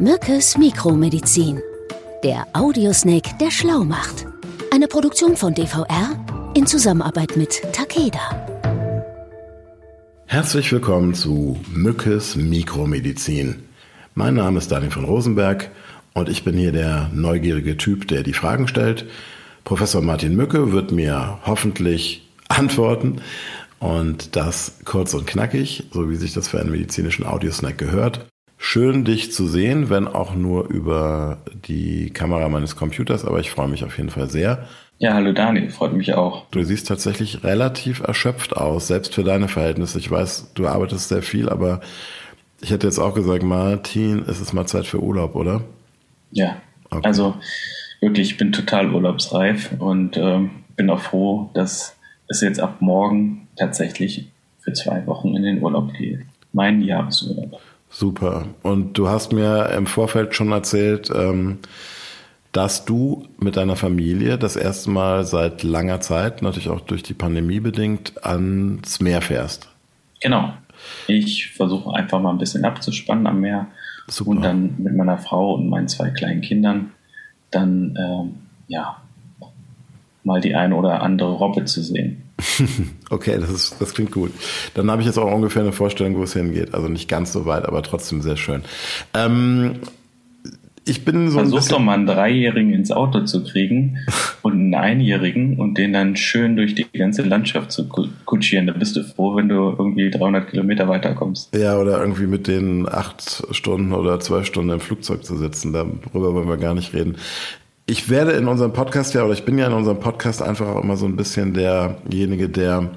Mückes Mikromedizin. Der Audiosnake, der schlau macht. Eine Produktion von DVR in Zusammenarbeit mit Takeda. Herzlich willkommen zu Mückes Mikromedizin. Mein Name ist Daniel von Rosenberg und ich bin hier der neugierige Typ, der die Fragen stellt. Professor Martin Mücke wird mir hoffentlich antworten und das kurz und knackig, so wie sich das für einen medizinischen Audiosnack gehört. Schön, dich zu sehen, wenn auch nur über die Kamera meines Computers, aber ich freue mich auf jeden Fall sehr. Ja, hallo Daniel, freut mich auch. Du siehst tatsächlich relativ erschöpft aus, selbst für deine Verhältnisse. Ich weiß, du arbeitest sehr viel, aber ich hätte jetzt auch gesagt, Martin, es ist mal Zeit für Urlaub, oder? Ja, okay. also wirklich, ich bin total urlaubsreif und ähm, bin auch froh, dass es jetzt ab morgen tatsächlich für zwei Wochen in den Urlaub geht. Mein Jahresurlaub. Super. Und du hast mir im Vorfeld schon erzählt, ähm, dass du mit deiner Familie das erste Mal seit langer Zeit, natürlich auch durch die Pandemie bedingt, ans Meer fährst. Genau. Ich versuche einfach mal ein bisschen abzuspannen am Meer Super. und dann mit meiner Frau und meinen zwei kleinen Kindern dann ähm, ja mal die eine oder andere Robbe zu sehen. okay, das, ist, das klingt gut. Dann habe ich jetzt auch ungefähr eine Vorstellung, wo es hingeht. Also nicht ganz so weit, aber trotzdem sehr schön. Ähm, ich bin so Versuch doch mal einen Dreijährigen ins Auto zu kriegen und einen Einjährigen und den dann schön durch die ganze Landschaft zu kutschieren. Da bist du froh, wenn du irgendwie 300 Kilometer weiterkommst. Ja, oder irgendwie mit denen acht Stunden oder zwölf Stunden im Flugzeug zu sitzen. Darüber wollen wir gar nicht reden. Ich werde in unserem Podcast ja, oder ich bin ja in unserem Podcast einfach auch immer so ein bisschen derjenige, der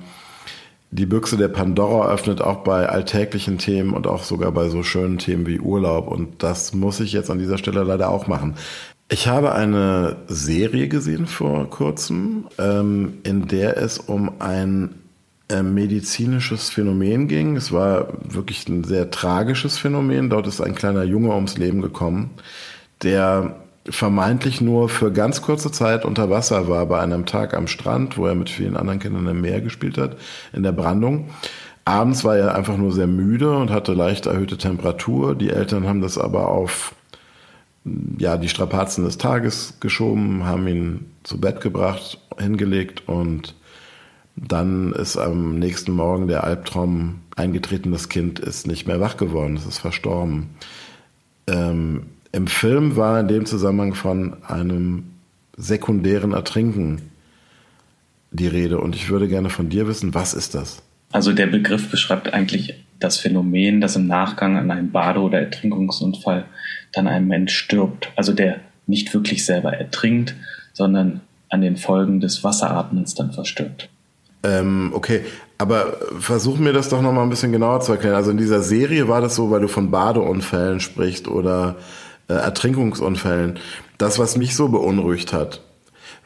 die Büchse der Pandora öffnet, auch bei alltäglichen Themen und auch sogar bei so schönen Themen wie Urlaub. Und das muss ich jetzt an dieser Stelle leider auch machen. Ich habe eine Serie gesehen vor kurzem, ähm, in der es um ein äh, medizinisches Phänomen ging. Es war wirklich ein sehr tragisches Phänomen. Dort ist ein kleiner Junge ums Leben gekommen, der vermeintlich nur für ganz kurze Zeit unter Wasser war bei einem Tag am Strand, wo er mit vielen anderen Kindern im Meer gespielt hat, in der Brandung. Abends war er einfach nur sehr müde und hatte leicht erhöhte Temperatur. Die Eltern haben das aber auf ja, die Strapazen des Tages geschoben, haben ihn zu Bett gebracht, hingelegt und dann ist am nächsten Morgen der Albtraum eingetreten, das Kind ist nicht mehr wach geworden, es ist verstorben. Ähm, im Film war in dem Zusammenhang von einem sekundären Ertrinken die Rede. Und ich würde gerne von dir wissen, was ist das? Also der Begriff beschreibt eigentlich das Phänomen, dass im Nachgang an einem Bade- oder Ertrinkungsunfall dann ein Mensch stirbt. Also der nicht wirklich selber ertrinkt, sondern an den Folgen des Wasseratmens dann verstirbt. Ähm, okay, aber versuch mir das doch noch mal ein bisschen genauer zu erklären. Also in dieser Serie war das so, weil du von Badeunfällen sprichst oder äh, Ertrinkungsunfällen. Das, was mich so beunruhigt hat,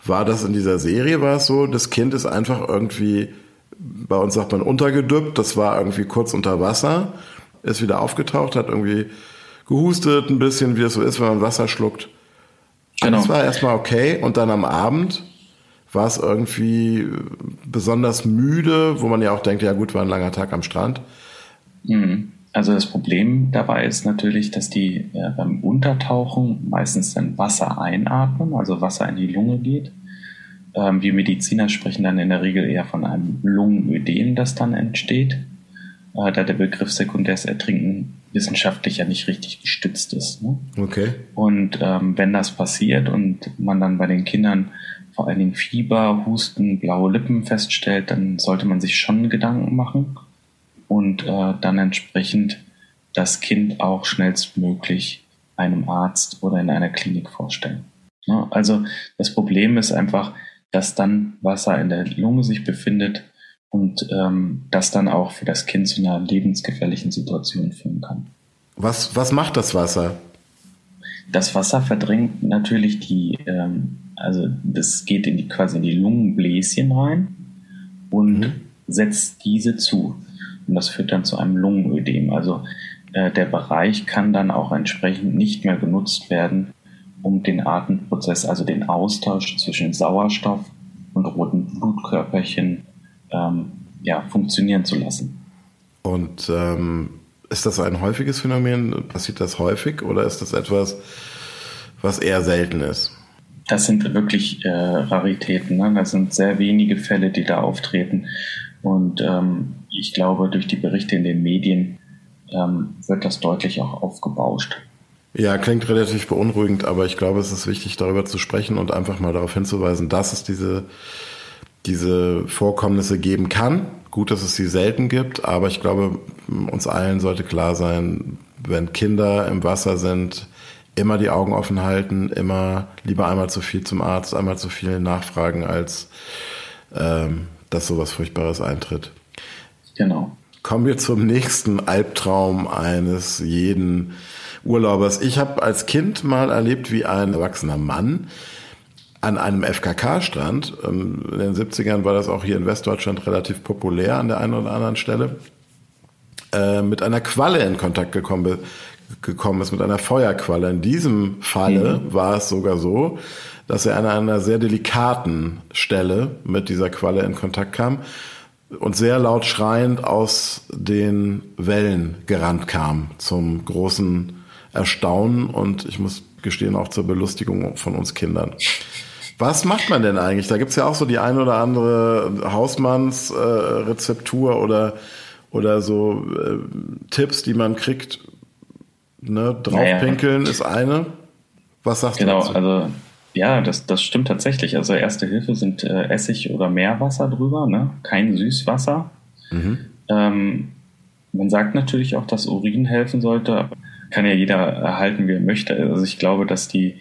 war das in dieser Serie, war es so, das Kind ist einfach irgendwie, bei uns sagt man untergedüppt, das war irgendwie kurz unter Wasser, ist wieder aufgetaucht, hat irgendwie gehustet ein bisschen, wie es so ist, wenn man Wasser schluckt. Genau. Das war erstmal okay und dann am Abend war es irgendwie besonders müde, wo man ja auch denkt, ja gut, war ein langer Tag am Strand. Mhm. Also das Problem dabei ist natürlich, dass die äh, beim Untertauchen meistens dann Wasser einatmen, also Wasser in die Lunge geht. Ähm, wir Mediziner sprechen dann in der Regel eher von einem Lungenödem, das dann entsteht, äh, da der Begriff sekundäres Ertrinken wissenschaftlich ja nicht richtig gestützt ist. Ne? Okay. Und ähm, wenn das passiert und man dann bei den Kindern vor allen Dingen Fieber, Husten, blaue Lippen feststellt, dann sollte man sich schon Gedanken machen und äh, dann entsprechend das Kind auch schnellstmöglich einem Arzt oder in einer Klinik vorstellen. Ja, also das Problem ist einfach, dass dann Wasser in der Lunge sich befindet und ähm, das dann auch für das Kind zu einer lebensgefährlichen Situation führen kann. Was, was macht das Wasser? Das Wasser verdrängt natürlich die, ähm, also das geht in die quasi in die Lungenbläschen rein und mhm. setzt diese zu. Und das führt dann zu einem Lungenödem. Also äh, der Bereich kann dann auch entsprechend nicht mehr genutzt werden, um den Atemprozess, also den Austausch zwischen Sauerstoff und roten Blutkörperchen ähm, ja, funktionieren zu lassen. Und ähm, ist das ein häufiges Phänomen? Passiert das häufig oder ist das etwas, was eher selten ist? Das sind wirklich äh, Raritäten. Ne? Das sind sehr wenige Fälle, die da auftreten. Und ähm, ich glaube, durch die Berichte in den Medien ähm, wird das deutlich auch aufgebauscht. Ja, klingt relativ beunruhigend, aber ich glaube, es ist wichtig, darüber zu sprechen und einfach mal darauf hinzuweisen, dass es diese, diese Vorkommnisse geben kann. Gut, dass es sie selten gibt, aber ich glaube, uns allen sollte klar sein, wenn Kinder im Wasser sind, immer die Augen offen halten, immer lieber einmal zu viel zum Arzt, einmal zu viel nachfragen, als ähm, dass sowas Furchtbares eintritt. Genau. Kommen wir zum nächsten Albtraum eines jeden Urlaubers. Ich habe als Kind mal erlebt, wie ein erwachsener Mann an einem FKK-Strand, ähm, in den 70ern war das auch hier in Westdeutschland relativ populär an der einen oder anderen Stelle, äh, mit einer Qualle in Kontakt gekommen, gekommen ist, mit einer Feuerqualle. In diesem Falle mhm. war es sogar so, dass er an einer sehr delikaten Stelle mit dieser Qualle in Kontakt kam und sehr laut schreiend aus den Wellen gerannt kam zum großen Erstaunen und ich muss gestehen auch zur Belustigung von uns Kindern. Was macht man denn eigentlich? Da gibt's ja auch so die ein oder andere Hausmannsrezeptur äh, oder, oder so äh, Tipps, die man kriegt. Ne? Draufpinkeln naja. ist eine. Was sagst genau, du dazu? Genau, also ja, das, das stimmt tatsächlich. Also erste Hilfe sind äh, Essig oder Meerwasser drüber, ne? kein Süßwasser. Mhm. Ähm, man sagt natürlich auch, dass Urin helfen sollte, aber kann ja jeder erhalten, wie er möchte. Also ich glaube, dass die,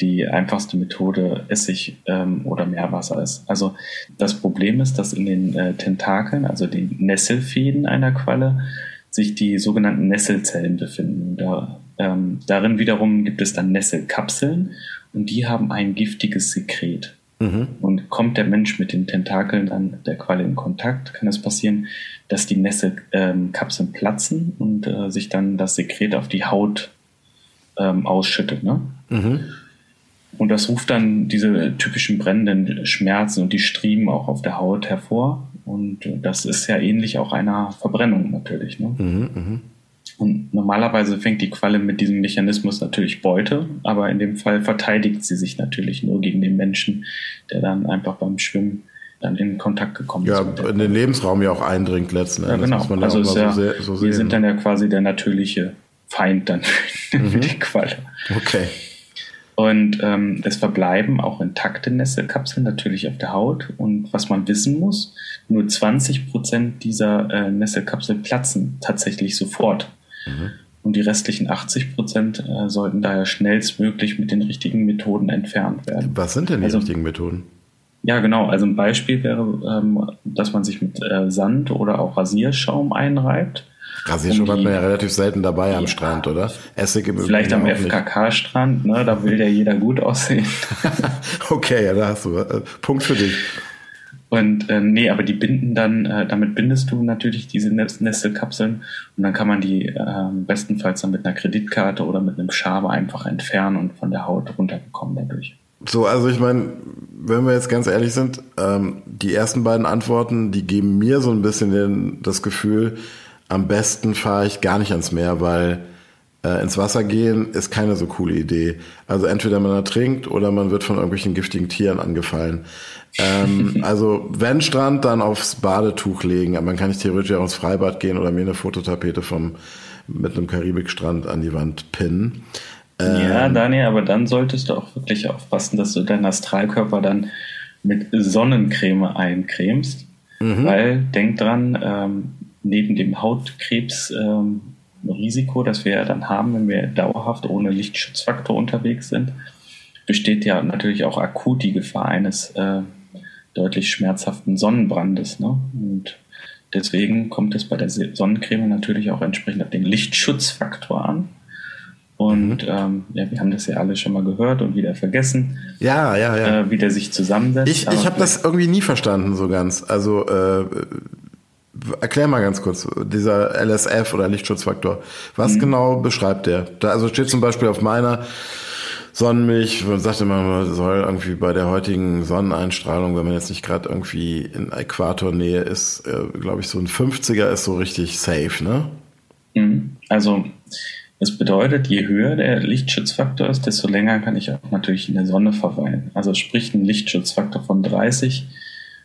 die einfachste Methode Essig ähm, oder Meerwasser ist. Also das Problem ist, dass in den äh, Tentakeln, also den Nesselfäden einer Qualle, sich die sogenannten Nesselzellen befinden. Da, ähm, darin wiederum gibt es dann Nesselkapseln und die haben ein giftiges Sekret. Mhm. Und kommt der Mensch mit den Tentakeln dann der Qualle in Kontakt, kann es passieren, dass die Nesselkapseln ähm, platzen und äh, sich dann das Sekret auf die Haut ähm, ausschüttet. Ne? Mhm. Und das ruft dann diese typischen brennenden Schmerzen und die Striemen auch auf der Haut hervor. Und äh, das ist ja ähnlich auch einer Verbrennung natürlich. Ne? Mhm, mh. Und normalerweise fängt die Qualle mit diesem Mechanismus natürlich Beute, aber in dem Fall verteidigt sie sich natürlich nur gegen den Menschen, der dann einfach beim Schwimmen dann in Kontakt gekommen ja, ist. Ja, in den Lebensraum ja auch eindringt letzten Endes. Ja, genau. also ja, so, sehr, so wir sind dann ja quasi der natürliche Feind dann für mhm. die Qualle. Okay. Und ähm, es verbleiben auch intakte Nesselkapseln natürlich auf der Haut. Und was man wissen muss, nur 20 Prozent dieser äh, Nesselkapseln platzen tatsächlich sofort. Mhm. Und die restlichen 80 Prozent äh, sollten daher schnellstmöglich mit den richtigen Methoden entfernt werden. Was sind denn die also, richtigen Methoden? Ja, genau. Also ein Beispiel wäre, ähm, dass man sich mit äh, Sand oder auch Rasierschaum einreibt. Rasierschaum um hat man ja relativ selten dabei ja, am Strand, oder? Essig im Vielleicht am FKK-Strand, ne? Da will ja jeder gut aussehen. okay, ja, da hast du äh, Punkt für dich. Und äh, nee, aber die binden dann, äh, damit bindest du natürlich diese Nestelkapseln und dann kann man die äh, bestenfalls dann mit einer Kreditkarte oder mit einem Schaber einfach entfernen und von der Haut runterbekommen dadurch. So, also ich meine, wenn wir jetzt ganz ehrlich sind, ähm, die ersten beiden Antworten, die geben mir so ein bisschen den, das Gefühl, am besten fahre ich gar nicht ans Meer, weil äh, ins Wasser gehen ist keine so coole Idee. Also entweder man ertrinkt oder man wird von irgendwelchen giftigen Tieren angefallen. Ähm, also wenn Strand, dann aufs Badetuch legen. Aber man kann nicht theoretisch auch ins Freibad gehen oder mir eine Fototapete vom mit einem Karibikstrand an die Wand pinnen. Ähm, ja, Daniel, aber dann solltest du auch wirklich aufpassen, dass du deinen Astralkörper dann mit Sonnencreme eincremst. Mhm. Weil, denk dran, ähm, neben dem Hautkrebsrisiko, ähm, das wir dann haben, wenn wir dauerhaft ohne Lichtschutzfaktor unterwegs sind, besteht ja natürlich auch akut die Gefahr eines äh, deutlich schmerzhaften Sonnenbrandes. Ne? Und deswegen kommt es bei der Sonnencreme natürlich auch entsprechend auf den Lichtschutzfaktor an. Und mhm. ähm, ja, wir haben das ja alle schon mal gehört und wieder vergessen. Ja, ja, ja. Äh, wie der sich zusammensetzt. Ich, ich habe das irgendwie nie verstanden so ganz. Also äh, erklär mal ganz kurz, dieser LSF oder Lichtschutzfaktor. Was mhm. genau beschreibt der? Da, also steht zum Beispiel auf meiner Sonnenmilch, man sagt immer, man soll irgendwie bei der heutigen Sonneneinstrahlung, wenn man jetzt nicht gerade irgendwie in Äquatornähe ist, äh, glaube ich, so ein 50er ist so richtig safe, ne? Mhm. Also das bedeutet, je höher der Lichtschutzfaktor ist, desto länger kann ich auch natürlich in der Sonne verweilen. Also sprich ein Lichtschutzfaktor von 30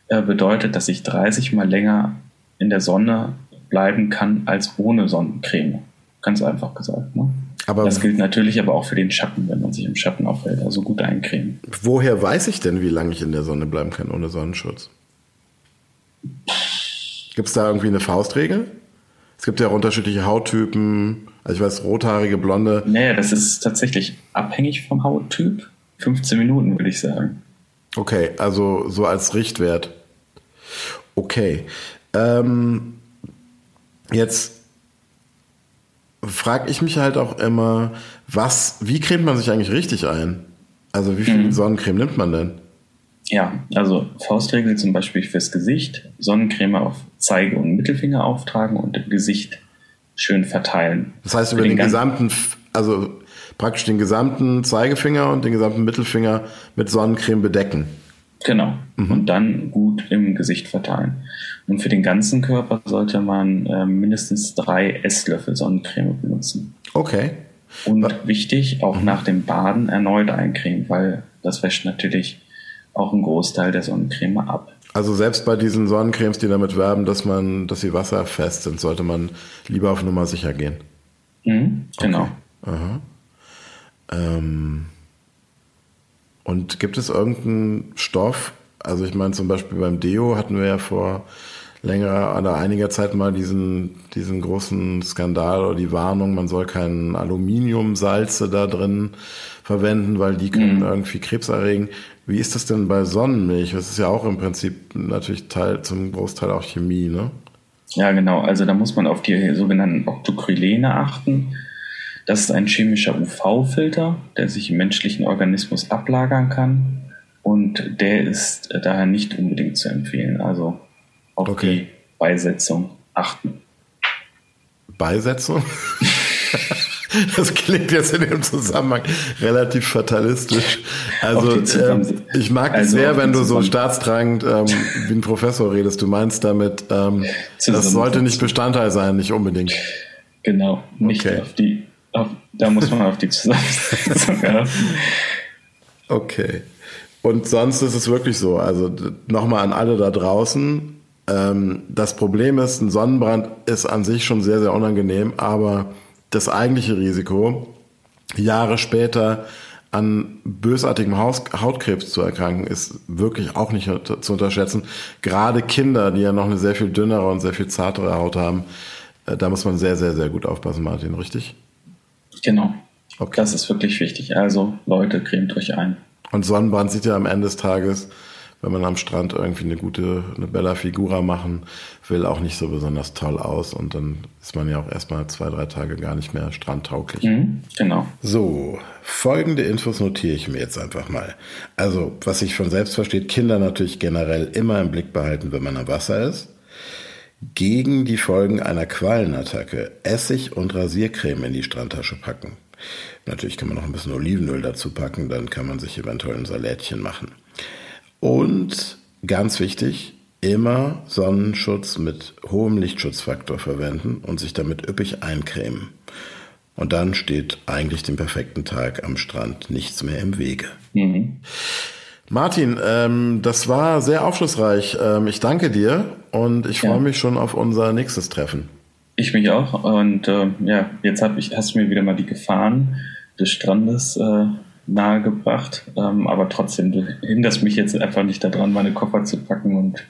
äh, bedeutet, dass ich 30 mal länger in der Sonne bleiben kann als ohne Sonnencreme. Ganz einfach gesagt. Ne? Aber das gilt natürlich aber auch für den Schatten, wenn man sich im Schatten aufhält. Also gut eincremen. Woher weiß ich denn, wie lange ich in der Sonne bleiben kann ohne Sonnenschutz? Gibt es da irgendwie eine Faustregel? Es gibt ja auch unterschiedliche Hauttypen. Also ich weiß, rothaarige, blonde. Nee, das ist tatsächlich abhängig vom Hauttyp. 15 Minuten, würde ich sagen. Okay, also so als Richtwert. Okay. Ähm, jetzt frage ich mich halt auch immer, was, wie cremt man sich eigentlich richtig ein? Also wie viel mhm. Sonnencreme nimmt man denn? Ja, also Faustregel zum Beispiel fürs Gesicht, Sonnencreme auf Zeige- und Mittelfinger auftragen und im Gesicht schön verteilen. Das heißt über den, den gesamten, also praktisch den gesamten Zeigefinger und den gesamten Mittelfinger mit Sonnencreme bedecken. Genau. Mhm. Und dann gut im Gesicht verteilen. Und für den ganzen Körper sollte man äh, mindestens drei Esslöffel Sonnencreme benutzen. Okay. Und Was? wichtig, auch mhm. nach dem Baden erneut eincremen, weil das wäscht natürlich auch einen Großteil der Sonnencreme ab. Also selbst bei diesen Sonnencremes, die damit werben, dass man, dass sie wasserfest sind, sollte man lieber auf Nummer sicher gehen. Mhm, genau. Okay. Ähm, und gibt es irgendeinen Stoff? Also ich meine zum Beispiel beim Deo hatten wir ja vor längerer oder einiger Zeit mal diesen, diesen großen Skandal oder die Warnung, man soll kein Aluminiumsalze da drin verwenden, weil die können mhm. irgendwie Krebs erregen. Wie ist das denn bei Sonnenmilch? Das ist ja auch im Prinzip natürlich Teil, zum Großteil auch Chemie, ne? Ja, genau. Also da muss man auf die sogenannten Octocrylene achten. Das ist ein chemischer UV-Filter, der sich im menschlichen Organismus ablagern kann. Und der ist daher nicht unbedingt zu empfehlen. Also auf okay. die Beisetzung achten. Beisetzung? Das klingt jetzt in dem Zusammenhang relativ fatalistisch. Also ähm, ich mag also es sehr, wenn du so staatstragend ähm, wie ein Professor redest. Du meinst damit, ähm, das sollte nicht Bestandteil sein, nicht unbedingt. Genau, nicht okay. auf die, auf, da muss man auf die Zusammensetzung achten. Okay. Und sonst ist es wirklich so, also nochmal an alle da draußen, ähm, das Problem ist, ein Sonnenbrand ist an sich schon sehr, sehr unangenehm, aber das eigentliche Risiko, Jahre später an bösartigem Hautkrebs zu erkranken, ist wirklich auch nicht zu unterschätzen. Gerade Kinder, die ja noch eine sehr viel dünnere und sehr viel zartere Haut haben, äh, da muss man sehr, sehr, sehr gut aufpassen, Martin, richtig? Genau. Okay. Das ist wirklich wichtig. Also Leute, cremt euch ein. Und Sonnenbrand sieht ja am Ende des Tages wenn man am Strand irgendwie eine gute, eine Bella Figura machen will, auch nicht so besonders toll aus. Und dann ist man ja auch erstmal zwei, drei Tage gar nicht mehr strandtauglich. Mhm, genau. So, folgende Infos notiere ich mir jetzt einfach mal. Also, was sich von selbst versteht, Kinder natürlich generell immer im Blick behalten, wenn man am Wasser ist. Gegen die Folgen einer Quallenattacke Essig und Rasiercreme in die Strandtasche packen. Natürlich kann man noch ein bisschen Olivenöl dazu packen, dann kann man sich eventuell ein Salätchen machen. Und ganz wichtig, immer Sonnenschutz mit hohem Lichtschutzfaktor verwenden und sich damit üppig eincremen. Und dann steht eigentlich dem perfekten Tag am Strand nichts mehr im Wege. Mhm. Martin, ähm, das war sehr aufschlussreich. Ähm, ich danke dir und ich ja. freue mich schon auf unser nächstes Treffen. Ich mich auch. Und äh, ja, jetzt hab ich, hast du mir wieder mal die Gefahren des Strandes äh, nahegebracht. Ähm, aber trotzdem, du hinderst mich jetzt einfach nicht daran, meine Koffer zu packen und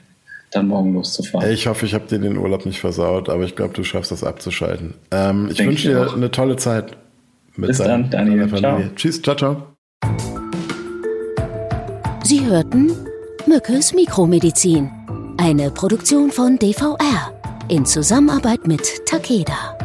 dann morgen loszufahren. Ich hoffe, ich habe dir den Urlaub nicht versaut, aber ich glaube, du schaffst das abzuschalten. Ähm, ich wünsche dir auch. eine tolle Zeit mit Bis dann, Daniel. Familie. Ciao. Tschüss, ciao, ciao. Hörten Mückes Mikromedizin, eine Produktion von DVR in Zusammenarbeit mit Takeda.